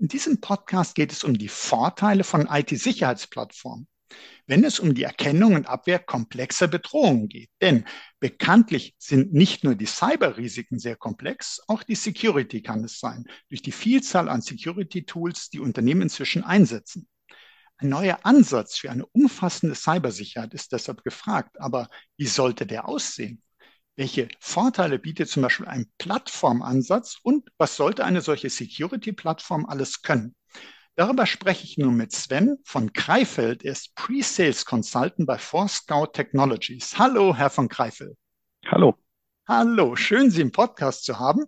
In diesem Podcast geht es um die Vorteile von IT-Sicherheitsplattformen, wenn es um die Erkennung und Abwehr komplexer Bedrohungen geht. Denn bekanntlich sind nicht nur die Cyberrisiken sehr komplex, auch die Security kann es sein, durch die Vielzahl an Security-Tools, die Unternehmen inzwischen einsetzen. Ein neuer Ansatz für eine umfassende Cybersicherheit ist deshalb gefragt. Aber wie sollte der aussehen? Welche Vorteile bietet zum Beispiel ein Plattformansatz und was sollte eine solche Security-Plattform alles können? Darüber spreche ich nun mit Sven von Kreifeld. Er ist Pre-Sales Consultant bei Forescout Technologies. Hallo, Herr von Kreifeld. Hallo. Hallo, schön, Sie im Podcast zu haben.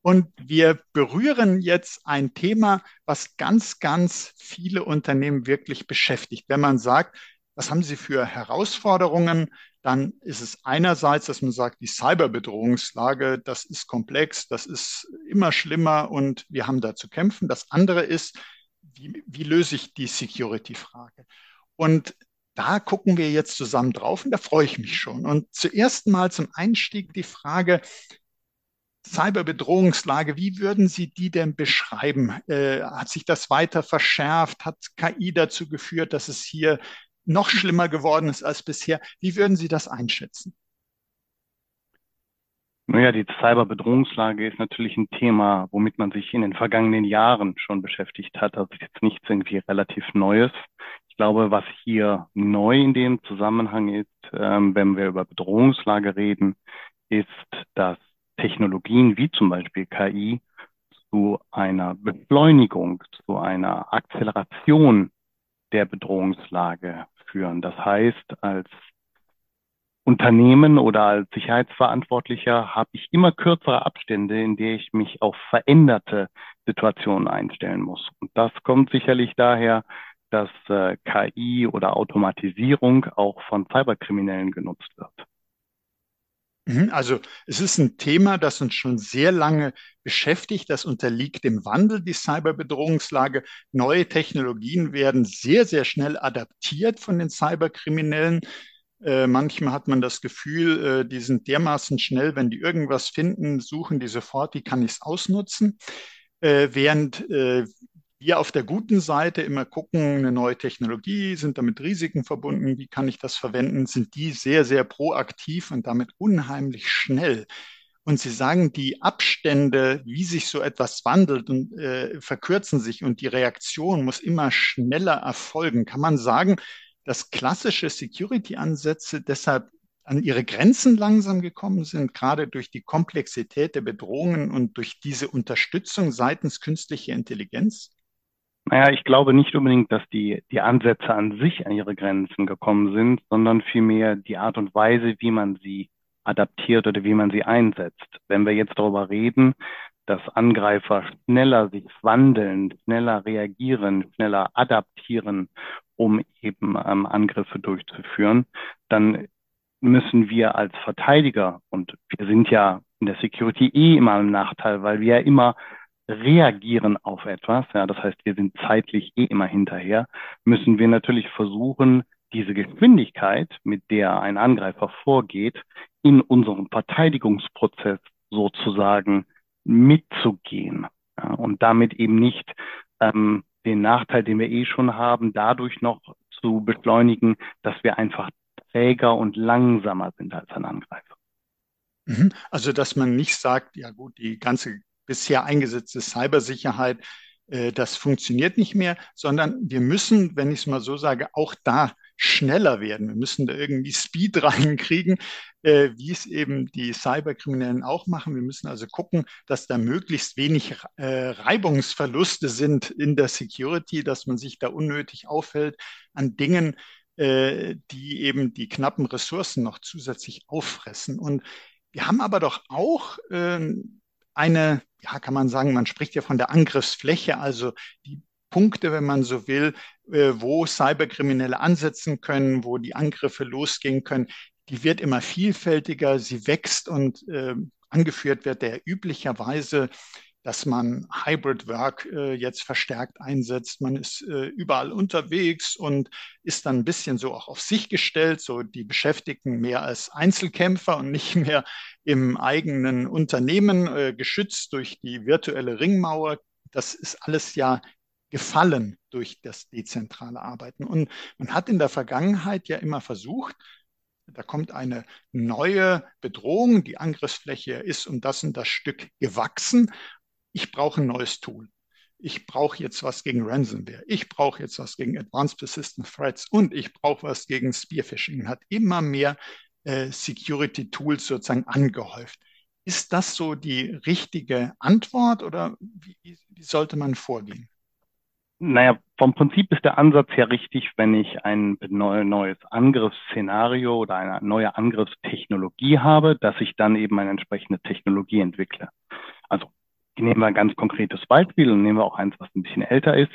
Und wir berühren jetzt ein Thema, was ganz, ganz viele Unternehmen wirklich beschäftigt. Wenn man sagt, was haben Sie für Herausforderungen? Dann ist es einerseits, dass man sagt, die Cyberbedrohungslage, das ist komplex, das ist immer schlimmer und wir haben da zu kämpfen. Das andere ist, wie, wie löse ich die Security-Frage? Und da gucken wir jetzt zusammen drauf und da freue ich mich schon. Und zuerst mal zum Einstieg die Frage, Cyberbedrohungslage, wie würden Sie die denn beschreiben? Äh, hat sich das weiter verschärft? Hat KI dazu geführt, dass es hier noch schlimmer geworden ist als bisher. Wie würden Sie das einschätzen? Naja, die Cyberbedrohungslage ist natürlich ein Thema, womit man sich in den vergangenen Jahren schon beschäftigt hat. Das ist jetzt nichts irgendwie relativ Neues. Ich glaube, was hier neu in dem Zusammenhang ist, ähm, wenn wir über Bedrohungslage reden, ist, dass Technologien wie zum Beispiel KI zu einer Beschleunigung, zu einer Akzeleration der Bedrohungslage führen. Das heißt, als Unternehmen oder als Sicherheitsverantwortlicher habe ich immer kürzere Abstände, in der ich mich auf veränderte Situationen einstellen muss. Und das kommt sicherlich daher, dass äh, KI oder Automatisierung auch von Cyberkriminellen genutzt wird. Mhm, also es ist ein Thema, das uns schon sehr lange beschäftigt. Das unterliegt dem Wandel, die Cyberbedrohungslage. Neue Technologien werden sehr, sehr schnell adaptiert von den Cyberkriminellen. Äh, manchmal hat man das Gefühl, äh, die sind dermaßen schnell, wenn die irgendwas finden, suchen die sofort, wie kann ich es ausnutzen. Äh, während äh, wir auf der guten Seite immer gucken, eine neue Technologie, sind damit Risiken verbunden, wie kann ich das verwenden, sind die sehr, sehr proaktiv und damit unheimlich schnell. Und Sie sagen, die Abstände, wie sich so etwas wandelt und äh, verkürzen sich und die Reaktion muss immer schneller erfolgen. Kann man sagen, dass klassische Security-Ansätze deshalb an ihre Grenzen langsam gekommen sind, gerade durch die Komplexität der Bedrohungen und durch diese Unterstützung seitens künstlicher Intelligenz? Naja, ich glaube nicht unbedingt, dass die, die Ansätze an sich an ihre Grenzen gekommen sind, sondern vielmehr die Art und Weise, wie man sie adaptiert oder wie man sie einsetzt. Wenn wir jetzt darüber reden, dass Angreifer schneller sich wandeln, schneller reagieren, schneller adaptieren, um eben ähm, Angriffe durchzuführen, dann müssen wir als Verteidiger, und wir sind ja in der Security eh immer im Nachteil, weil wir ja immer reagieren auf etwas, ja, das heißt, wir sind zeitlich eh immer hinterher, müssen wir natürlich versuchen, diese Geschwindigkeit, mit der ein Angreifer vorgeht, in unserem Verteidigungsprozess sozusagen mitzugehen ja, und damit eben nicht ähm, den Nachteil, den wir eh schon haben, dadurch noch zu beschleunigen, dass wir einfach träger und langsamer sind als ein Angreifer. Mhm. Also, dass man nicht sagt, ja gut, die ganze bisher eingesetzte Cybersicherheit, äh, das funktioniert nicht mehr, sondern wir müssen, wenn ich es mal so sage, auch da schneller werden. Wir müssen da irgendwie Speed reinkriegen, äh, wie es eben die Cyberkriminellen auch machen. Wir müssen also gucken, dass da möglichst wenig äh, Reibungsverluste sind in der Security, dass man sich da unnötig aufhält an Dingen, äh, die eben die knappen Ressourcen noch zusätzlich auffressen. Und wir haben aber doch auch äh, eine, ja, kann man sagen, man spricht ja von der Angriffsfläche, also die Punkte, wenn man so will, äh, wo Cyberkriminelle ansetzen können, wo die Angriffe losgehen können, die wird immer vielfältiger, sie wächst und äh, angeführt wird der üblicherweise dass man Hybrid Work äh, jetzt verstärkt einsetzt. Man ist äh, überall unterwegs und ist dann ein bisschen so auch auf sich gestellt, so die Beschäftigten mehr als Einzelkämpfer und nicht mehr im eigenen Unternehmen äh, geschützt durch die virtuelle Ringmauer. Das ist alles ja gefallen durch das dezentrale Arbeiten. Und man hat in der Vergangenheit ja immer versucht, da kommt eine neue Bedrohung, die Angriffsfläche ist um das und das Stück gewachsen ich brauche ein neues Tool. Ich brauche jetzt was gegen Ransomware. Ich brauche jetzt was gegen Advanced Persistent Threats und ich brauche was gegen Spearphishing. Hat immer mehr äh, Security Tools sozusagen angehäuft. Ist das so die richtige Antwort oder wie, wie sollte man vorgehen? Naja, vom Prinzip ist der Ansatz ja richtig, wenn ich ein neues Angriffsszenario oder eine neue Angriffstechnologie habe, dass ich dann eben eine entsprechende Technologie entwickle. Also nehmen wir ein ganz konkretes Beispiel und nehmen wir auch eins, was ein bisschen älter ist.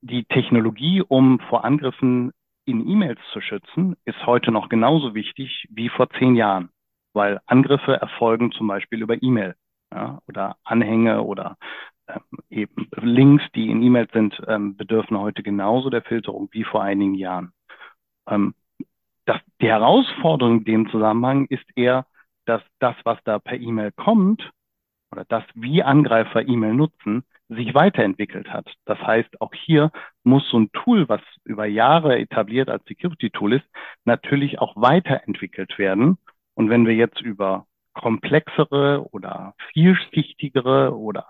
Die Technologie, um vor Angriffen in E-Mails zu schützen, ist heute noch genauso wichtig wie vor zehn Jahren, weil Angriffe erfolgen zum Beispiel über E-Mail ja, oder Anhänge oder ähm, eben Links, die in E-Mails sind, ähm, bedürfen heute genauso der Filterung wie vor einigen Jahren. Ähm, das, die Herausforderung in dem Zusammenhang ist eher, dass das, was da per E-Mail kommt, oder das, wie Angreifer E-Mail nutzen, sich weiterentwickelt hat. Das heißt, auch hier muss so ein Tool, was über Jahre etabliert als Security-Tool ist, natürlich auch weiterentwickelt werden. Und wenn wir jetzt über komplexere oder vielschichtigere oder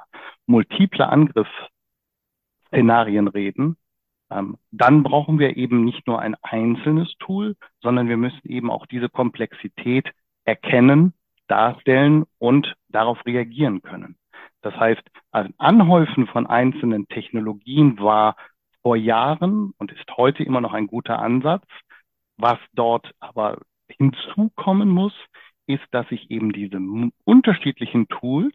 multiple Angriffsszenarien reden, ähm, dann brauchen wir eben nicht nur ein einzelnes Tool, sondern wir müssen eben auch diese Komplexität erkennen darstellen und darauf reagieren können. Das heißt, ein Anhäufen von einzelnen Technologien war vor Jahren und ist heute immer noch ein guter Ansatz. Was dort aber hinzukommen muss, ist, dass ich eben diese unterschiedlichen Tools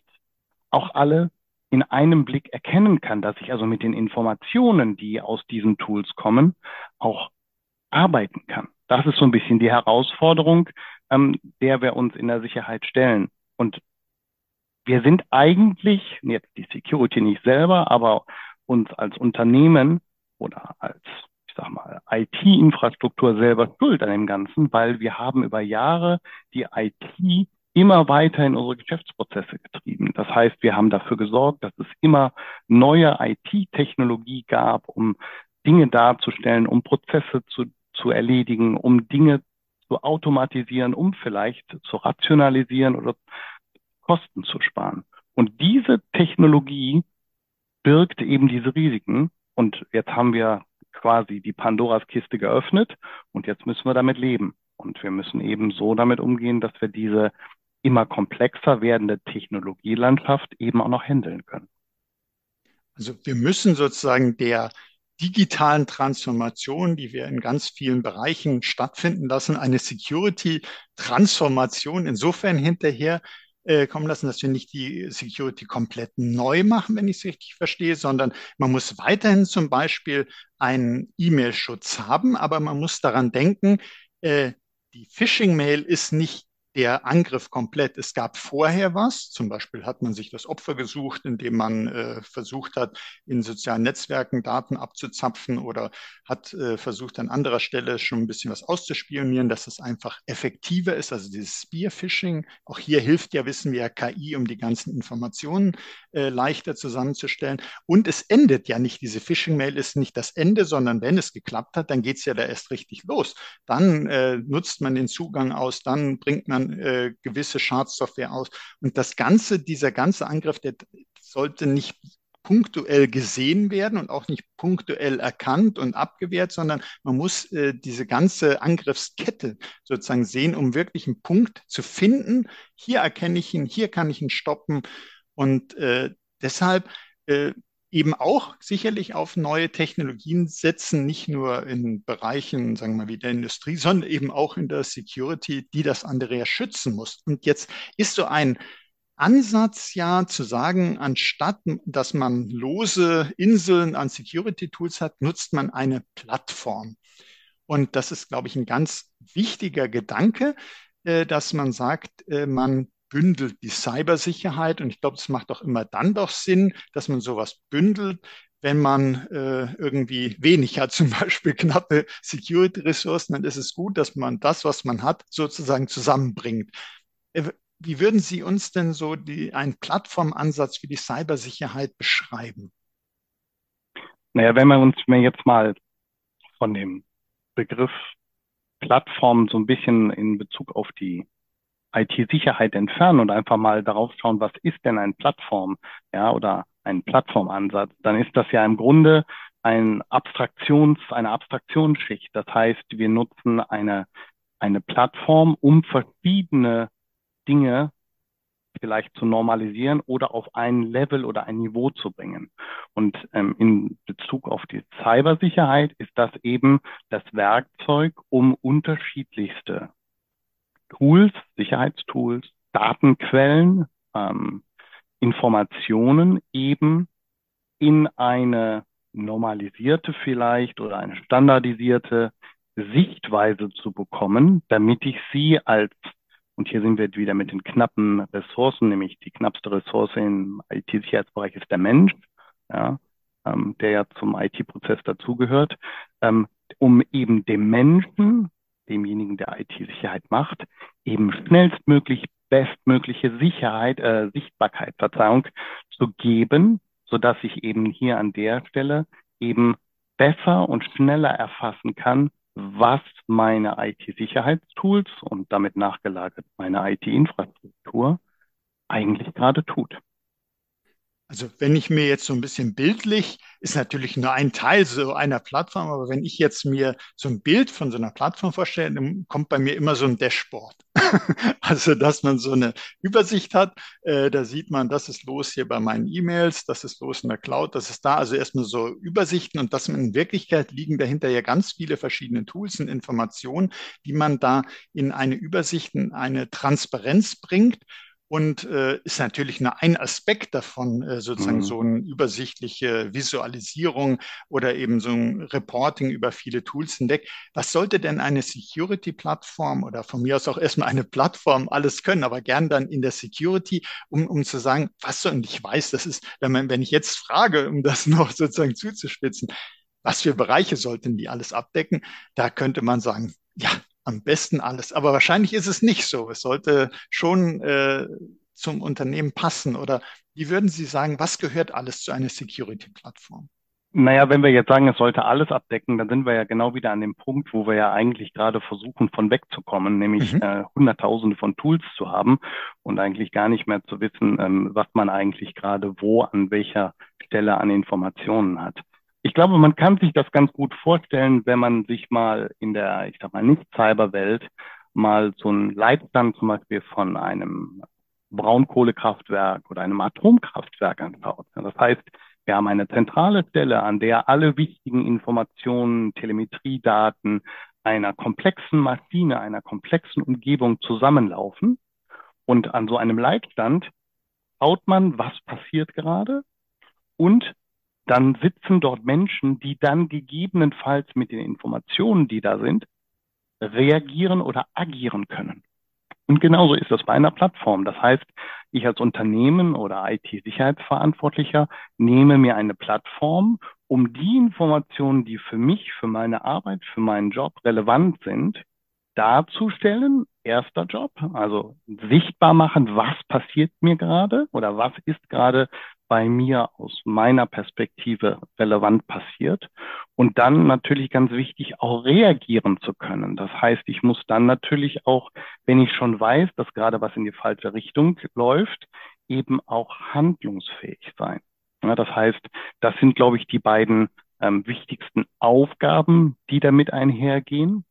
auch alle in einem Blick erkennen kann, dass ich also mit den Informationen, die aus diesen Tools kommen, auch arbeiten kann. Das ist so ein bisschen die Herausforderung, ähm, der wir uns in der Sicherheit stellen. Und wir sind eigentlich, jetzt die Security nicht selber, aber uns als Unternehmen oder als, ich sag mal, IT-Infrastruktur selber schuld an dem Ganzen, weil wir haben über Jahre die IT immer weiter in unsere Geschäftsprozesse getrieben. Das heißt, wir haben dafür gesorgt, dass es immer neue IT-Technologie gab, um Dinge darzustellen, um Prozesse zu, zu erledigen, um Dinge zu automatisieren, um vielleicht zu rationalisieren oder Kosten zu sparen. Und diese Technologie birgt eben diese Risiken. Und jetzt haben wir quasi die Pandoras Kiste geöffnet und jetzt müssen wir damit leben. Und wir müssen eben so damit umgehen, dass wir diese immer komplexer werdende Technologielandschaft eben auch noch handeln können. Also wir müssen sozusagen der digitalen Transformation, die wir in ganz vielen Bereichen stattfinden lassen, eine Security-Transformation insofern hinterher äh, kommen lassen, dass wir nicht die Security komplett neu machen, wenn ich es richtig verstehe, sondern man muss weiterhin zum Beispiel einen E-Mail-Schutz haben, aber man muss daran denken, äh, die Phishing-Mail ist nicht der Angriff komplett. Es gab vorher was, zum Beispiel hat man sich das Opfer gesucht, indem man äh, versucht hat, in sozialen Netzwerken Daten abzuzapfen oder hat äh, versucht, an anderer Stelle schon ein bisschen was auszuspionieren, dass es einfach effektiver ist. Also dieses Spearphishing, auch hier hilft ja, wissen wir ja, KI, um die ganzen Informationen äh, leichter zusammenzustellen. Und es endet ja nicht, diese Phishing-Mail ist nicht das Ende, sondern wenn es geklappt hat, dann geht es ja da erst richtig los. Dann äh, nutzt man den Zugang aus, dann bringt man äh, gewisse Schadsoftware aus. Und das Ganze, dieser ganze Angriff, der sollte nicht punktuell gesehen werden und auch nicht punktuell erkannt und abgewehrt, sondern man muss äh, diese ganze Angriffskette sozusagen sehen, um wirklich einen Punkt zu finden. Hier erkenne ich ihn, hier kann ich ihn stoppen. Und äh, deshalb äh, eben auch sicherlich auf neue Technologien setzen, nicht nur in Bereichen, sagen wir mal, wie der Industrie, sondern eben auch in der Security, die das andere ja schützen muss. Und jetzt ist so ein Ansatz ja zu sagen, anstatt dass man lose Inseln an Security Tools hat, nutzt man eine Plattform. Und das ist, glaube ich, ein ganz wichtiger Gedanke, äh, dass man sagt, äh, man bündelt die Cybersicherheit. Und ich glaube, es macht auch immer dann doch Sinn, dass man sowas bündelt, wenn man äh, irgendwie wenig hat, zum Beispiel knappe Security-Ressourcen, dann ist es gut, dass man das, was man hat, sozusagen zusammenbringt. Äh, wie würden Sie uns denn so die, einen Plattformansatz für die Cybersicherheit beschreiben? Naja, wenn wir uns jetzt mal von dem Begriff Plattform so ein bisschen in Bezug auf die IT-Sicherheit entfernen und einfach mal darauf schauen, was ist denn ein Plattform, ja, oder ein Plattformansatz, dann ist das ja im Grunde ein Abstraktions, eine Abstraktionsschicht. Das heißt, wir nutzen eine, eine Plattform, um verschiedene Dinge vielleicht zu normalisieren oder auf ein Level oder ein Niveau zu bringen. Und ähm, in Bezug auf die Cybersicherheit ist das eben das Werkzeug, um unterschiedlichste Tools, Sicherheitstools, Datenquellen, ähm, Informationen eben in eine normalisierte vielleicht oder eine standardisierte Sichtweise zu bekommen, damit ich sie als, und hier sind wir wieder mit den knappen Ressourcen, nämlich die knappste Ressource im IT-Sicherheitsbereich ist der Mensch, ja, ähm, der ja zum IT-Prozess dazugehört, ähm, um eben dem Menschen demjenigen, der IT-Sicherheit macht, eben schnellstmöglich bestmögliche Sicherheit, äh, Sichtbarkeit, Verzeihung zu geben, so dass ich eben hier an der Stelle eben besser und schneller erfassen kann, was meine IT-Sicherheitstools und damit nachgelagert meine IT-Infrastruktur eigentlich gerade tut. Also wenn ich mir jetzt so ein bisschen bildlich, ist natürlich nur ein Teil so einer Plattform, aber wenn ich jetzt mir so ein Bild von so einer Plattform vorstelle, dann kommt bei mir immer so ein Dashboard. also dass man so eine Übersicht hat, äh, da sieht man, das ist los hier bei meinen E-Mails, das ist los in der Cloud, das ist da. Also erstmal so Übersichten und man in Wirklichkeit liegen dahinter ja ganz viele verschiedene Tools und Informationen, die man da in eine Übersicht, in eine Transparenz bringt und äh, ist natürlich nur ein Aspekt davon, äh, sozusagen mhm. so eine übersichtliche Visualisierung oder eben so ein Reporting über viele Tools hinweg. Was sollte denn eine Security-Plattform oder von mir aus auch erstmal eine Plattform alles können, aber gern dann in der Security, um, um zu sagen, was so, und ich weiß, das ist, wenn man, wenn ich jetzt frage, um das noch sozusagen zuzuspitzen, was für Bereiche sollten die alles abdecken, da könnte man sagen, ja, am besten alles. Aber wahrscheinlich ist es nicht so. Es sollte schon äh, zum Unternehmen passen. Oder wie würden Sie sagen, was gehört alles zu einer Security-Plattform? Naja, wenn wir jetzt sagen, es sollte alles abdecken, dann sind wir ja genau wieder an dem Punkt, wo wir ja eigentlich gerade versuchen, von wegzukommen, nämlich mhm. äh, Hunderttausende von Tools zu haben und eigentlich gar nicht mehr zu wissen, ähm, was man eigentlich gerade wo an welcher Stelle an Informationen hat. Ich glaube, man kann sich das ganz gut vorstellen, wenn man sich mal in der, ich sag mal, Nicht-Cyber-Welt mal so einen Leitstand zum Beispiel von einem Braunkohlekraftwerk oder einem Atomkraftwerk anschaut. Das heißt, wir haben eine zentrale Stelle, an der alle wichtigen Informationen, Telemetriedaten einer komplexen Maschine, einer komplexen Umgebung zusammenlaufen. Und an so einem Leitstand schaut man, was passiert gerade und dann sitzen dort Menschen, die dann gegebenenfalls mit den Informationen, die da sind, reagieren oder agieren können. Und genauso ist das bei einer Plattform. Das heißt, ich als Unternehmen oder IT-Sicherheitsverantwortlicher nehme mir eine Plattform, um die Informationen, die für mich, für meine Arbeit, für meinen Job relevant sind, darzustellen. Erster Job, also sichtbar machen, was passiert mir gerade oder was ist gerade bei mir aus meiner Perspektive relevant passiert und dann natürlich ganz wichtig auch reagieren zu können. Das heißt, ich muss dann natürlich auch, wenn ich schon weiß, dass gerade was in die falsche Richtung läuft, eben auch handlungsfähig sein. Ja, das heißt, das sind, glaube ich, die beiden ähm, wichtigsten Aufgaben, die damit einhergehen.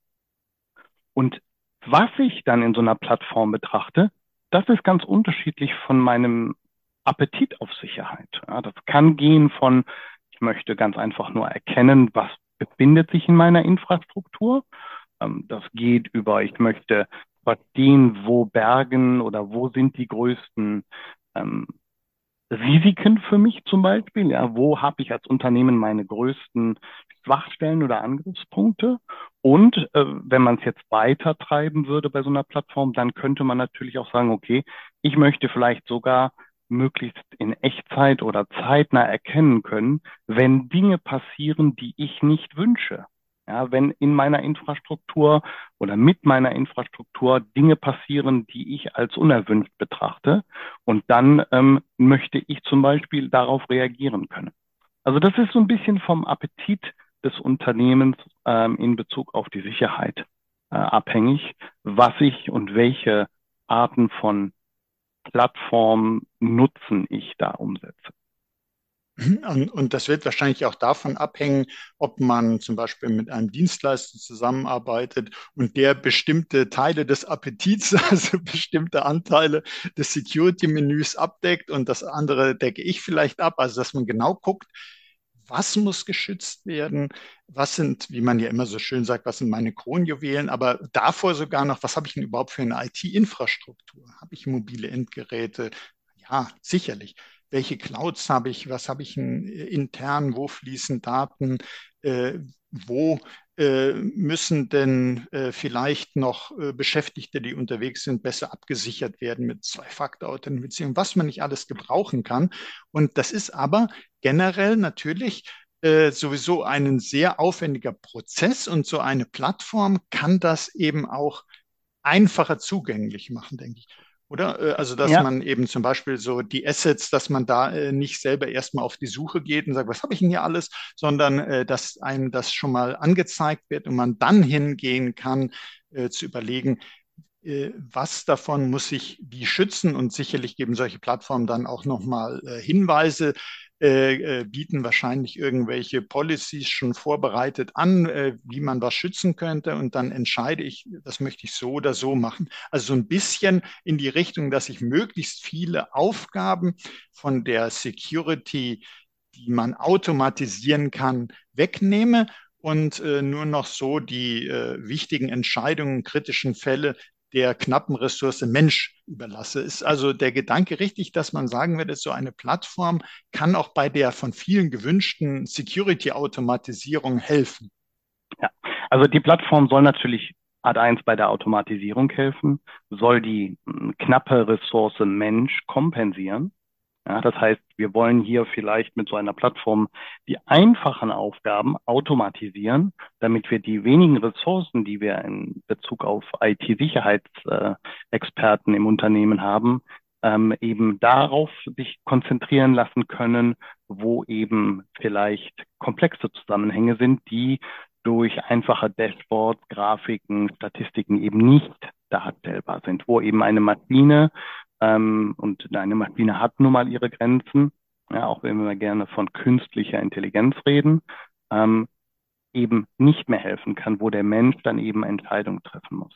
Und was ich dann in so einer Plattform betrachte, das ist ganz unterschiedlich von meinem Appetit auf Sicherheit. Ja, das kann gehen von, ich möchte ganz einfach nur erkennen, was befindet sich in meiner Infrastruktur. Ähm, das geht über, ich möchte verstehen, wo Bergen oder wo sind die größten ähm, Risiken für mich zum Beispiel. Ja, wo habe ich als Unternehmen meine größten Schwachstellen oder Angriffspunkte? Und äh, wenn man es jetzt weiter treiben würde bei so einer Plattform, dann könnte man natürlich auch sagen, okay, ich möchte vielleicht sogar möglichst in Echtzeit oder zeitnah erkennen können, wenn Dinge passieren, die ich nicht wünsche. Ja, wenn in meiner Infrastruktur oder mit meiner Infrastruktur Dinge passieren, die ich als unerwünscht betrachte, und dann ähm, möchte ich zum Beispiel darauf reagieren können. Also das ist so ein bisschen vom Appetit des Unternehmens ähm, in Bezug auf die Sicherheit äh, abhängig, was ich und welche Arten von Plattformen Nutzen ich da umsetze. Und, und, das wird wahrscheinlich auch davon abhängen, ob man zum Beispiel mit einem Dienstleister zusammenarbeitet und der bestimmte Teile des Appetits, also bestimmte Anteile des Security-Menüs abdeckt und das andere decke ich vielleicht ab. Also dass man genau guckt, was muss geschützt werden, was sind, wie man ja immer so schön sagt, was sind meine Kronjuwelen, aber davor sogar noch, was habe ich denn überhaupt für eine IT-Infrastruktur? Habe ich mobile Endgeräte? Ja, sicherlich. Welche Clouds habe ich, was habe ich intern, wo fließen Daten, äh, wo müssen denn äh, vielleicht noch äh, Beschäftigte, die unterwegs sind, besser abgesichert werden mit Zwei-Faktor-Authentifizierung, was man nicht alles gebrauchen kann. Und das ist aber generell natürlich äh, sowieso ein sehr aufwendiger Prozess und so eine Plattform kann das eben auch einfacher zugänglich machen, denke ich. Oder? Äh, also, dass ja. man eben zum Beispiel so die Assets, dass man da äh, nicht selber erstmal auf die Suche geht und sagt, was habe ich denn hier alles, sondern äh, dass einem das schon mal angezeigt wird und man dann hingehen kann, äh, zu überlegen, was davon muss ich wie schützen und sicherlich geben solche Plattformen dann auch nochmal Hinweise, äh, äh, bieten wahrscheinlich irgendwelche Policies schon vorbereitet an, äh, wie man was schützen könnte. Und dann entscheide ich, das möchte ich so oder so machen. Also so ein bisschen in die Richtung, dass ich möglichst viele Aufgaben von der Security, die man automatisieren kann, wegnehme und äh, nur noch so die äh, wichtigen Entscheidungen, kritischen Fälle der knappen Ressource Mensch überlasse. Ist also der Gedanke richtig, dass man sagen würde, so eine Plattform kann auch bei der von vielen gewünschten Security-Automatisierung helfen? Ja, also die Plattform soll natürlich Art 1 bei der Automatisierung helfen, soll die hm, knappe Ressource Mensch kompensieren. Ja, das heißt, wir wollen hier vielleicht mit so einer Plattform die einfachen Aufgaben automatisieren, damit wir die wenigen Ressourcen, die wir in Bezug auf IT-Sicherheitsexperten im Unternehmen haben, ähm, eben darauf sich konzentrieren lassen können, wo eben vielleicht komplexe Zusammenhänge sind, die durch einfache Dashboards, Grafiken, Statistiken eben nicht darstellbar sind, wo eben eine Maschine ähm, und eine Maschine hat nun mal ihre Grenzen, ja, auch wenn wir gerne von künstlicher Intelligenz reden, ähm, eben nicht mehr helfen kann, wo der Mensch dann eben Entscheidungen treffen muss.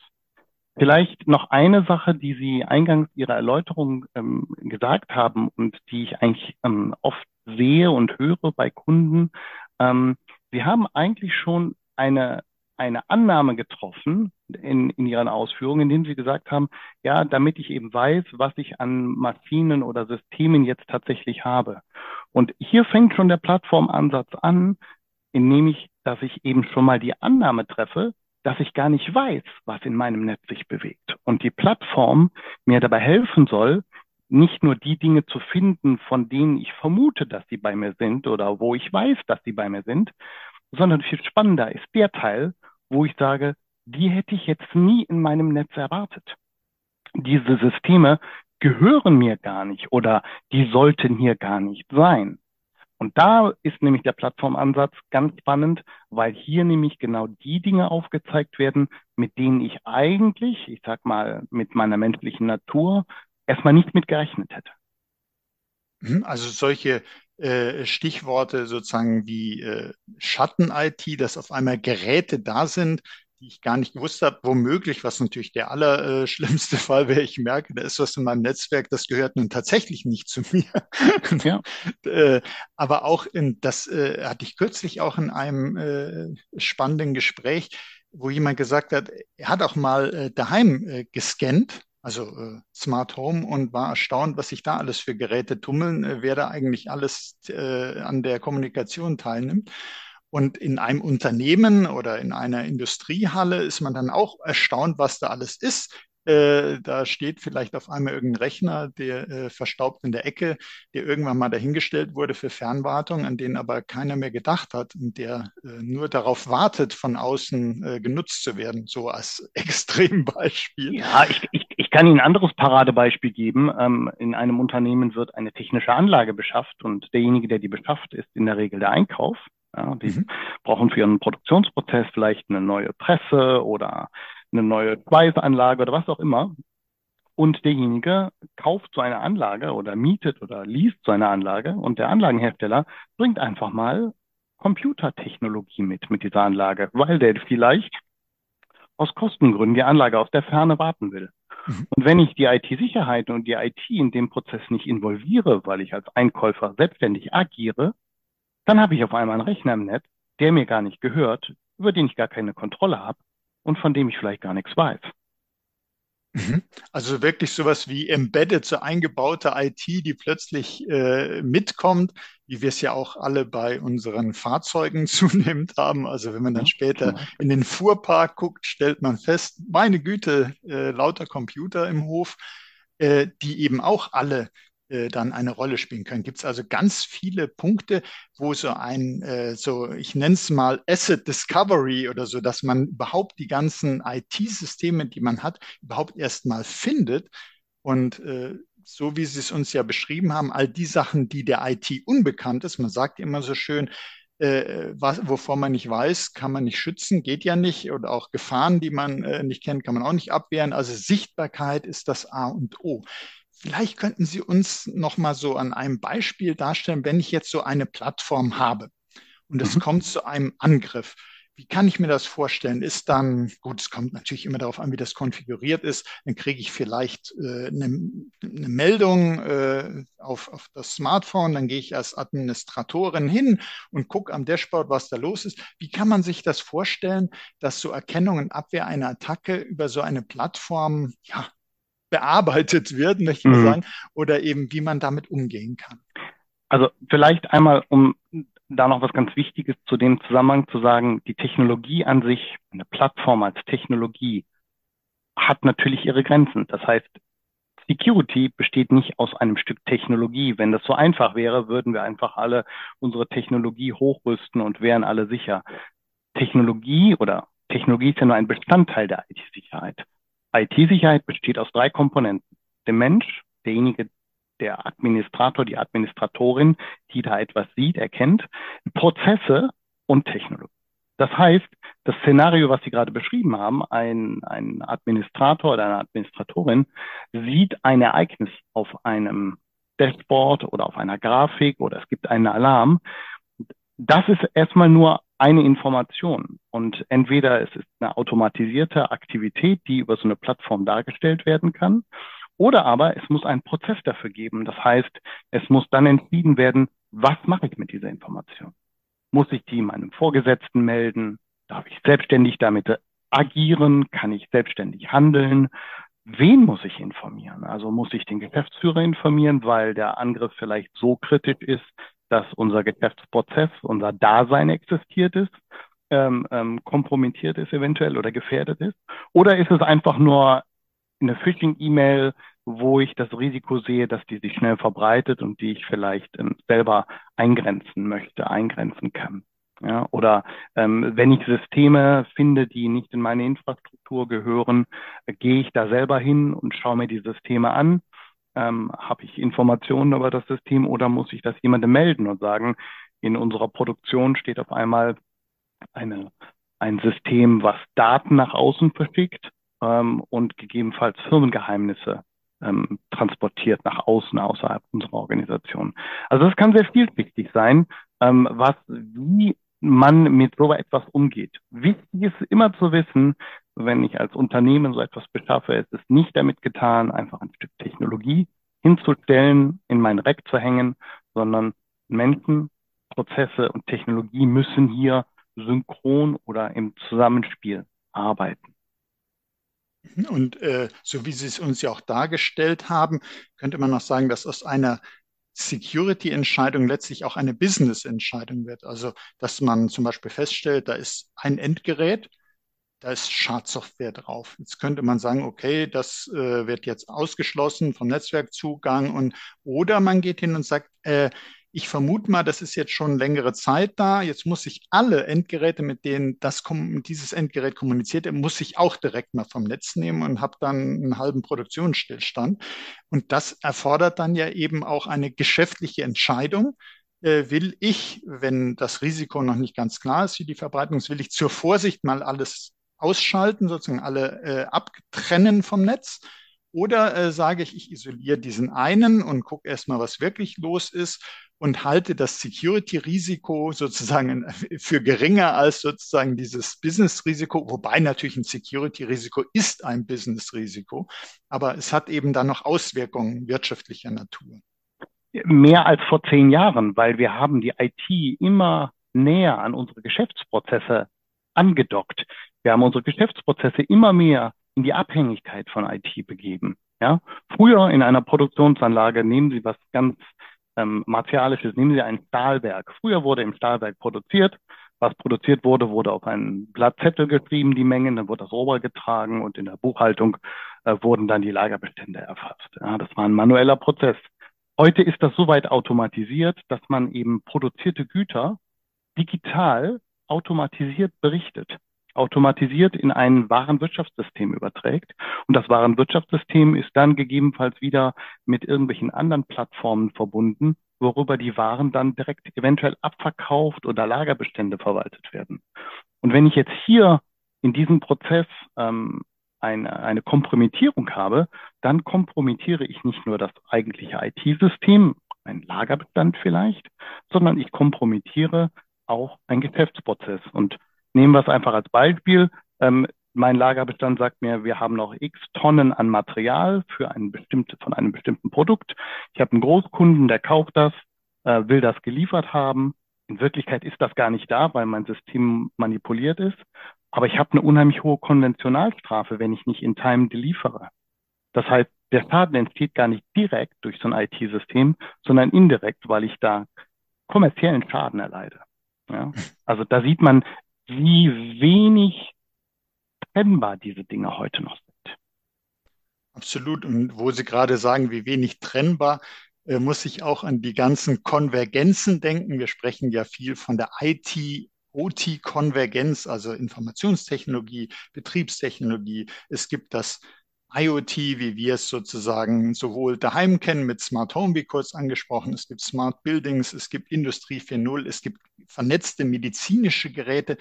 Vielleicht noch eine Sache, die Sie eingangs Ihrer Erläuterung ähm, gesagt haben und die ich eigentlich ähm, oft sehe und höre bei Kunden. Ähm, Sie haben eigentlich schon eine eine Annahme getroffen in, in Ihren Ausführungen, indem Sie gesagt haben, ja, damit ich eben weiß, was ich an Maschinen oder Systemen jetzt tatsächlich habe. Und hier fängt schon der Plattformansatz an, indem ich, dass ich eben schon mal die Annahme treffe, dass ich gar nicht weiß, was in meinem Netz sich bewegt. Und die Plattform mir dabei helfen soll, nicht nur die Dinge zu finden, von denen ich vermute, dass sie bei mir sind oder wo ich weiß, dass sie bei mir sind, sondern viel spannender ist der Teil, wo ich sage, die hätte ich jetzt nie in meinem Netz erwartet. Diese Systeme gehören mir gar nicht oder die sollten hier gar nicht sein. Und da ist nämlich der Plattformansatz ganz spannend, weil hier nämlich genau die Dinge aufgezeigt werden, mit denen ich eigentlich, ich sag mal, mit meiner menschlichen Natur erstmal nicht mit gerechnet hätte. Mhm, also solche äh, Stichworte sozusagen wie äh, Schatten-IT, dass auf einmal Geräte da sind, die ich gar nicht gewusst habe, womöglich, was natürlich der allerschlimmste Fall wäre, ich merke, da ist was in meinem Netzwerk, das gehört nun tatsächlich nicht zu mir. Ja. äh, aber auch in, das äh, hatte ich kürzlich auch in einem äh, spannenden Gespräch, wo jemand gesagt hat, er hat auch mal äh, daheim äh, gescannt, also äh, Smart Home, und war erstaunt, was sich da alles für Geräte tummeln, äh, wer da eigentlich alles äh, an der Kommunikation teilnimmt. Und in einem Unternehmen oder in einer Industriehalle ist man dann auch erstaunt, was da alles ist. Äh, da steht vielleicht auf einmal irgendein Rechner, der äh, verstaubt in der Ecke, der irgendwann mal dahingestellt wurde für Fernwartung, an den aber keiner mehr gedacht hat und der äh, nur darauf wartet, von außen äh, genutzt zu werden, so als Extrembeispiel. Ja, ich, ich, ich kann Ihnen ein anderes Paradebeispiel geben. Ähm, in einem Unternehmen wird eine technische Anlage beschafft und derjenige, der die beschafft, ist in der Regel der Einkauf. Ja, die mhm. brauchen für ihren Produktionsprozess vielleicht eine neue Presse oder eine neue Schweißanlage oder was auch immer. Und derjenige kauft so eine Anlage oder mietet oder liest so eine Anlage und der Anlagenhersteller bringt einfach mal Computertechnologie mit, mit dieser Anlage, weil der vielleicht aus Kostengründen die Anlage aus der Ferne warten will. Mhm. Und wenn ich die IT-Sicherheit und die IT in dem Prozess nicht involviere, weil ich als Einkäufer selbstständig agiere, dann habe ich auf einmal einen Rechner im Netz, der mir gar nicht gehört, über den ich gar keine Kontrolle habe und von dem ich vielleicht gar nichts weiß. Mhm. Also wirklich sowas wie embedded, so eingebaute IT, die plötzlich äh, mitkommt, wie wir es ja auch alle bei unseren Fahrzeugen zunehmend haben. Also wenn man dann später in den Fuhrpark guckt, stellt man fest, meine Güte, äh, lauter Computer im Hof, äh, die eben auch alle äh, dann eine Rolle spielen können. Gibt es also ganz viele Punkte, wo so ein, äh, so ich nenne es mal Asset Discovery oder so, dass man überhaupt die ganzen IT-Systeme, die man hat, überhaupt erst mal findet und äh, so wie Sie es uns ja beschrieben haben, all die Sachen, die der IT unbekannt ist, man sagt immer so schön, äh, was, wovor man nicht weiß, kann man nicht schützen, geht ja nicht. Oder auch Gefahren, die man äh, nicht kennt, kann man auch nicht abwehren. Also Sichtbarkeit ist das A und O. Vielleicht könnten Sie uns noch mal so an einem Beispiel darstellen, wenn ich jetzt so eine Plattform habe und es mhm. kommt zu einem Angriff. Wie kann ich mir das vorstellen? Ist dann, gut, es kommt natürlich immer darauf an, wie das konfiguriert ist, dann kriege ich vielleicht äh, eine, eine, Meldung äh, auf, auf das Smartphone, dann gehe ich als Administratorin hin und gucke am Dashboard, was da los ist. Wie kann man sich das vorstellen, dass so Erkennung und Abwehr einer Attacke über so eine Plattform ja, bearbeitet wird, möchte ich mhm. sagen, oder eben wie man damit umgehen kann. Also vielleicht einmal, um da noch was ganz Wichtiges zu dem Zusammenhang zu sagen, die Technologie an sich, eine Plattform als Technologie, hat natürlich ihre Grenzen. Das heißt, Security besteht nicht aus einem Stück Technologie. Wenn das so einfach wäre, würden wir einfach alle unsere Technologie hochrüsten und wären alle sicher. Technologie oder Technologie ist ja nur ein Bestandteil der IT-Sicherheit. IT-Sicherheit besteht aus drei Komponenten. Dem Mensch, derjenige, der Administrator, die Administratorin, die da etwas sieht, erkennt, Prozesse und Technologie. Das heißt, das Szenario, was Sie gerade beschrieben haben, ein, ein Administrator oder eine Administratorin sieht ein Ereignis auf einem Dashboard oder auf einer Grafik oder es gibt einen Alarm. Das ist erstmal nur eine Information. Und entweder es ist eine automatisierte Aktivität, die über so eine Plattform dargestellt werden kann, oder aber es muss einen Prozess dafür geben. Das heißt, es muss dann entschieden werden, was mache ich mit dieser Information? Muss ich die meinem Vorgesetzten melden? Darf ich selbstständig damit agieren? Kann ich selbstständig handeln? Wen muss ich informieren? Also muss ich den Geschäftsführer informieren, weil der Angriff vielleicht so kritisch ist, dass unser Geschäftsprozess, unser Dasein existiert ist, ähm, ähm, kompromittiert ist eventuell oder gefährdet ist? Oder ist es einfach nur eine Phishing-E-Mail, wo ich das Risiko sehe, dass die sich schnell verbreitet und die ich vielleicht ähm, selber eingrenzen möchte, eingrenzen kann? Ja, oder ähm, wenn ich Systeme finde, die nicht in meine Infrastruktur gehören, äh, gehe ich da selber hin und schaue mir die Systeme an ähm, Habe ich Informationen über das System oder muss ich das jemandem melden und sagen, in unserer Produktion steht auf einmal eine, ein System, was Daten nach außen verschickt ähm, und gegebenenfalls Firmengeheimnisse ähm, transportiert nach außen außerhalb unserer Organisation. Also das kann sehr vielschichtig sein, ähm, was wie man mit so etwas umgeht. Wichtig ist immer zu wissen, wenn ich als Unternehmen so etwas beschaffe, ist es nicht damit getan, einfach ein Stück Technologie hinzustellen, in mein Rack zu hängen, sondern Menschen, Prozesse und Technologie müssen hier synchron oder im Zusammenspiel arbeiten. Und äh, so wie Sie es uns ja auch dargestellt haben, könnte man noch sagen, dass aus einer Security-Entscheidung letztlich auch eine Business-Entscheidung wird. Also, dass man zum Beispiel feststellt, da ist ein Endgerät, da ist Schadsoftware drauf. Jetzt könnte man sagen, okay, das äh, wird jetzt ausgeschlossen vom Netzwerkzugang und oder man geht hin und sagt, äh, ich vermute mal, das ist jetzt schon längere Zeit da. Jetzt muss ich alle Endgeräte, mit denen das, dieses Endgerät kommuniziert, muss ich auch direkt mal vom Netz nehmen und habe dann einen halben Produktionsstillstand. Und das erfordert dann ja eben auch eine geschäftliche Entscheidung. Äh, will ich, wenn das Risiko noch nicht ganz klar ist, wie die Verbreitung ist, will ich zur Vorsicht mal alles ausschalten, sozusagen alle äh, abtrennen vom Netz? Oder äh, sage ich, ich isoliere diesen einen und gucke erstmal, was wirklich los ist und halte das Security-Risiko sozusagen für geringer als sozusagen dieses Business-Risiko, wobei natürlich ein Security-Risiko ist ein Business-Risiko, aber es hat eben dann noch Auswirkungen wirtschaftlicher Natur. Mehr als vor zehn Jahren, weil wir haben die IT immer näher an unsere Geschäftsprozesse angedockt. Wir haben unsere Geschäftsprozesse immer mehr in die Abhängigkeit von IT begeben. Ja, früher in einer Produktionsanlage nehmen Sie was ganz ähm, Martialisches. Nehmen Sie ein Stahlwerk. Früher wurde im Stahlwerk produziert. Was produziert wurde, wurde auf einen Blattzettel geschrieben, die Mengen, dann wurde das rübergetragen und in der Buchhaltung äh, wurden dann die Lagerbestände erfasst. Ja, das war ein manueller Prozess. Heute ist das soweit automatisiert, dass man eben produzierte Güter digital automatisiert berichtet automatisiert in ein Warenwirtschaftssystem überträgt. Und das Warenwirtschaftssystem ist dann gegebenenfalls wieder mit irgendwelchen anderen Plattformen verbunden, worüber die Waren dann direkt eventuell abverkauft oder Lagerbestände verwaltet werden. Und wenn ich jetzt hier in diesem Prozess ähm, eine, eine Kompromittierung habe, dann kompromittiere ich nicht nur das eigentliche IT-System, ein Lagerbestand vielleicht, sondern ich kompromittiere auch ein Geschäftsprozess. Und Nehmen wir es einfach als Beispiel. Ähm, mein Lagerbestand sagt mir, wir haben noch x Tonnen an Material für ein bestimmte, von einem bestimmten Produkt. Ich habe einen Großkunden, der kauft das, äh, will das geliefert haben. In Wirklichkeit ist das gar nicht da, weil mein System manipuliert ist. Aber ich habe eine unheimlich hohe Konventionalstrafe, wenn ich nicht in Time deliefere. Das heißt, der Schaden entsteht gar nicht direkt durch so ein IT-System, sondern indirekt, weil ich da kommerziellen Schaden erleide. Ja? Also da sieht man, wie wenig trennbar diese Dinge heute noch sind. Absolut. Und wo Sie gerade sagen, wie wenig trennbar, äh, muss ich auch an die ganzen Konvergenzen denken. Wir sprechen ja viel von der IT, OT-Konvergenz, also Informationstechnologie, Betriebstechnologie. Es gibt das IoT, wie wir es sozusagen sowohl daheim kennen mit Smart Home, wie kurz angesprochen. Es gibt Smart Buildings, es gibt Industrie 4.0, es gibt vernetzte medizinische Geräte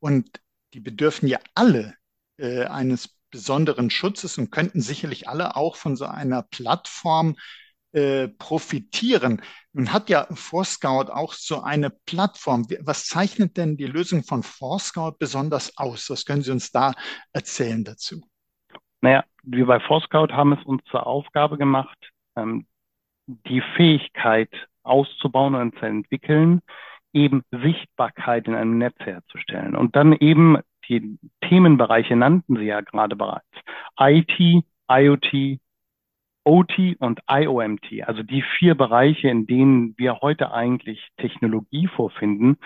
und die bedürfen ja alle äh, eines besonderen Schutzes und könnten sicherlich alle auch von so einer Plattform äh, profitieren. Nun hat ja ForScout auch so eine Plattform. Was zeichnet denn die Lösung von ForScout besonders aus? Was können Sie uns da erzählen dazu? Naja, wir bei ForScout haben es uns zur Aufgabe gemacht, ähm, die Fähigkeit auszubauen und zu entwickeln, eben Sichtbarkeit in einem Netz herzustellen. Und dann eben die Themenbereiche nannten Sie ja gerade bereits. IT, IoT, OT und IOMT, also die vier Bereiche, in denen wir heute eigentlich Technologie vorfinden,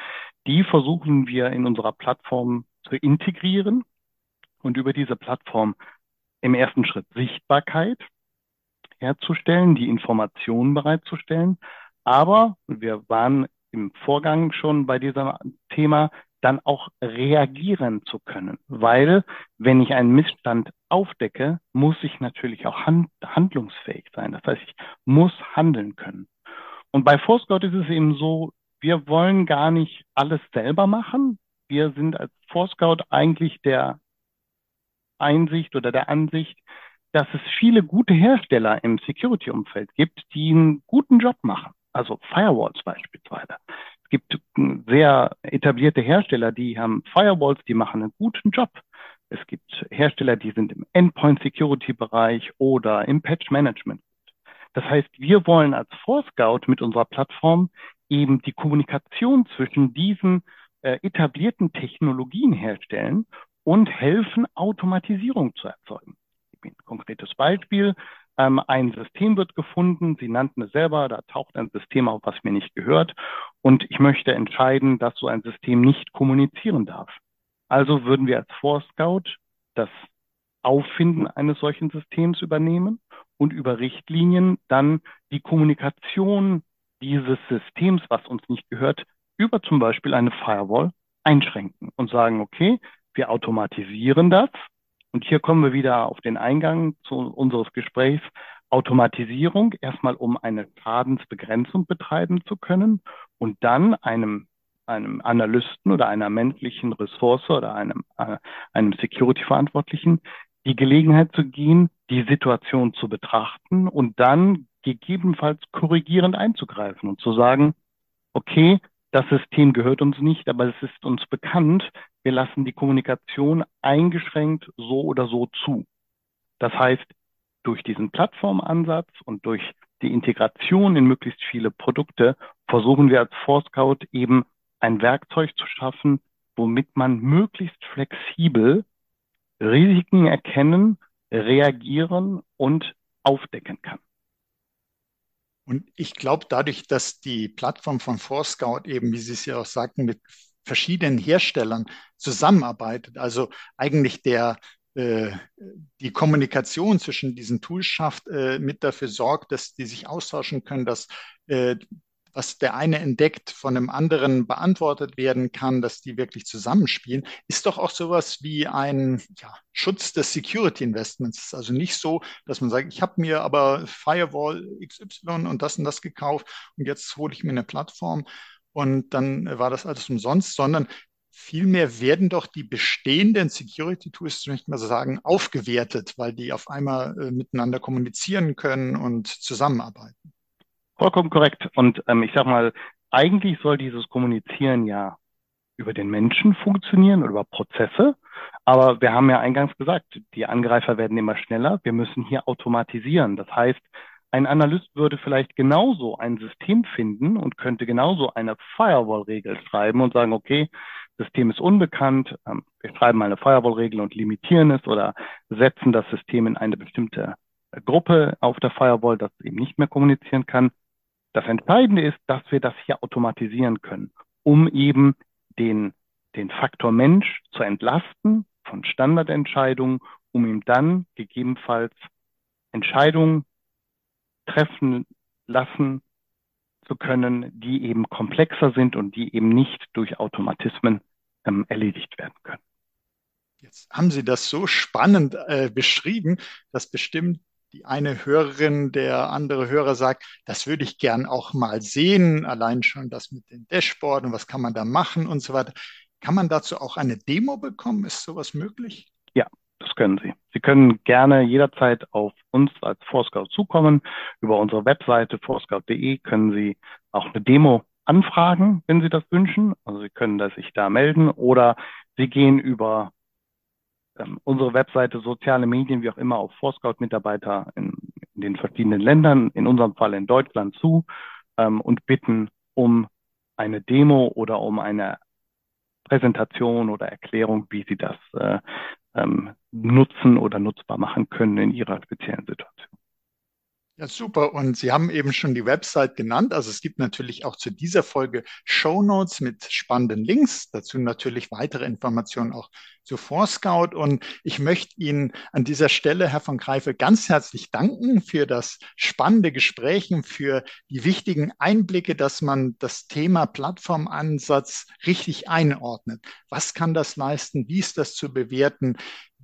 die versuchen wir in unserer Plattform zu integrieren und über diese Plattform im ersten Schritt Sichtbarkeit herzustellen, die Informationen bereitzustellen. Aber wir waren im Vorgang schon bei diesem Thema, dann auch reagieren zu können. Weil wenn ich einen Missstand aufdecke, muss ich natürlich auch hand handlungsfähig sein. Das heißt, ich muss handeln können. Und bei ForScout ist es eben so, wir wollen gar nicht alles selber machen. Wir sind als ForScout eigentlich der Einsicht oder der Ansicht, dass es viele gute Hersteller im Security-Umfeld gibt, die einen guten Job machen. Also Firewalls beispielsweise. Es gibt sehr etablierte Hersteller, die haben Firewalls, die machen einen guten Job. Es gibt Hersteller, die sind im Endpoint-Security-Bereich oder im Patch-Management. Das heißt, wir wollen als ForScout mit unserer Plattform eben die Kommunikation zwischen diesen äh, etablierten Technologien herstellen und helfen, Automatisierung zu erzeugen. Ein konkretes Beispiel. Ähm, ein System wird gefunden, Sie nannten es selber, da taucht ein System auf, was mir nicht gehört. Und ich möchte entscheiden, dass so ein System nicht kommunizieren darf. Also würden wir als Forescout das Auffinden eines solchen Systems übernehmen und über Richtlinien dann die Kommunikation dieses Systems, was uns nicht gehört, über zum Beispiel eine Firewall einschränken und sagen, okay, wir automatisieren das. Und hier kommen wir wieder auf den Eingang zu unseres Gesprächs. Automatisierung erstmal, um eine Schadensbegrenzung betreiben zu können und dann einem einem Analysten oder einer menschlichen Ressource oder einem, äh, einem Security-Verantwortlichen die Gelegenheit zu gehen, die Situation zu betrachten und dann gegebenenfalls korrigierend einzugreifen und zu sagen, okay, das System gehört uns nicht, aber es ist uns bekannt, wir lassen die Kommunikation eingeschränkt so oder so zu. Das heißt, durch diesen Plattformansatz und durch die Integration in möglichst viele Produkte versuchen wir als Forescout eben ein Werkzeug zu schaffen, womit man möglichst flexibel Risiken erkennen, reagieren und aufdecken kann. Und ich glaube, dadurch, dass die Plattform von Forescout eben, wie Sie es ja auch sagten, mit verschiedenen Herstellern zusammenarbeitet, also eigentlich der äh, die Kommunikation zwischen diesen Tools schafft, äh, mit dafür sorgt, dass die sich austauschen können, dass äh, was der eine entdeckt, von einem anderen beantwortet werden kann, dass die wirklich zusammenspielen, ist doch auch sowas wie ein ja, Schutz des Security Investments. Es ist also nicht so, dass man sagt, ich habe mir aber Firewall XY und das und das gekauft und jetzt hole ich mir eine Plattform und dann war das alles umsonst, sondern Vielmehr werden doch die bestehenden Security-Tools, möchte ich mal sagen, aufgewertet, weil die auf einmal äh, miteinander kommunizieren können und zusammenarbeiten. Vollkommen korrekt. Und ähm, ich sag mal, eigentlich soll dieses Kommunizieren ja über den Menschen funktionieren oder über Prozesse. Aber wir haben ja eingangs gesagt, die Angreifer werden immer schneller. Wir müssen hier automatisieren. Das heißt, ein Analyst würde vielleicht genauso ein System finden und könnte genauso eine Firewall-Regel schreiben und sagen, okay, System ist unbekannt, ähm, wir schreiben eine Firewall-Regel und limitieren es oder setzen das System in eine bestimmte Gruppe auf der Firewall, das eben nicht mehr kommunizieren kann. Das Entscheidende ist, dass wir das hier automatisieren können, um eben den, den Faktor Mensch zu entlasten von Standardentscheidungen, um ihm dann gegebenenfalls Entscheidungen treffen lassen zu können, die eben komplexer sind und die eben nicht durch Automatismen ähm, erledigt werden können. Jetzt haben Sie das so spannend äh, beschrieben, dass bestimmt die eine Hörerin, der andere Hörer sagt, das würde ich gern auch mal sehen, allein schon das mit den Dashboarden, was kann man da machen und so weiter. Kann man dazu auch eine Demo bekommen? Ist sowas möglich? Ja, das können Sie. Sie können gerne jederzeit auf uns als Forscout zukommen. Über unsere Webseite forscout.de können Sie auch eine Demo anfragen, wenn Sie das wünschen. Also Sie können das sich da melden oder Sie gehen über ähm, unsere Webseite, soziale Medien, wie auch immer, auf Forescout-Mitarbeiter in, in, den verschiedenen Ländern, in unserem Fall in Deutschland zu ähm, und bitten um eine Demo oder um eine Präsentation oder Erklärung, wie sie das äh, ähm, nutzen oder nutzbar machen können in ihrer speziellen Situation. Ja, super. Und Sie haben eben schon die Website genannt. Also es gibt natürlich auch zu dieser Folge Show Notes mit spannenden Links. Dazu natürlich weitere Informationen auch zu Forescout. Und ich möchte Ihnen an dieser Stelle, Herr von Greifel, ganz herzlich danken für das spannende Gespräch und für die wichtigen Einblicke, dass man das Thema Plattformansatz richtig einordnet. Was kann das leisten? Wie ist das zu bewerten?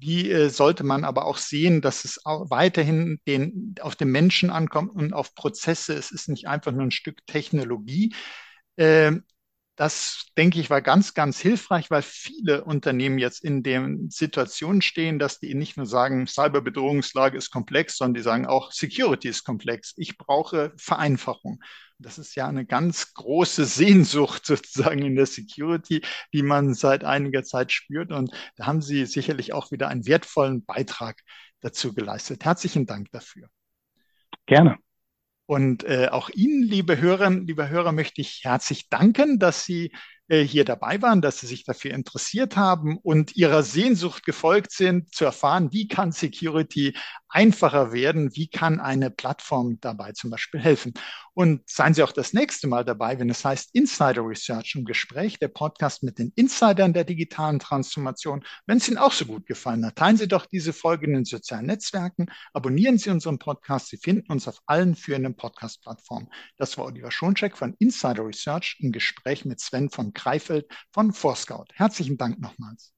Wie äh, sollte man aber auch sehen, dass es auch weiterhin den, auf den Menschen ankommt und auf Prozesse? Es ist nicht einfach nur ein Stück Technologie. Äh, das, denke ich, war ganz, ganz hilfreich, weil viele Unternehmen jetzt in der Situation stehen, dass die nicht nur sagen, Cyberbedrohungslage ist komplex, sondern die sagen auch, Security ist komplex. Ich brauche Vereinfachung. Das ist ja eine ganz große Sehnsucht sozusagen in der Security, die man seit einiger Zeit spürt. Und da haben Sie sicherlich auch wieder einen wertvollen Beitrag dazu geleistet. Herzlichen Dank dafür. Gerne. Und äh, auch Ihnen, liebe Hörerinnen, liebe Hörer, möchte ich herzlich danken, dass Sie hier dabei waren, dass Sie sich dafür interessiert haben und Ihrer Sehnsucht gefolgt sind, zu erfahren, wie kann Security einfacher werden, wie kann eine Plattform dabei zum Beispiel helfen. Und seien Sie auch das nächste Mal dabei, wenn es heißt Insider Research im Gespräch, der Podcast mit den Insidern der digitalen Transformation. Wenn es Ihnen auch so gut gefallen hat, teilen Sie doch diese Folge in den sozialen Netzwerken, abonnieren Sie unseren Podcast. Sie finden uns auf allen führenden Podcast-Plattformen. Das war Oliver Schoncheck von Insider Research im Gespräch mit Sven von Kreifeld von Forscout. Herzlichen Dank nochmals.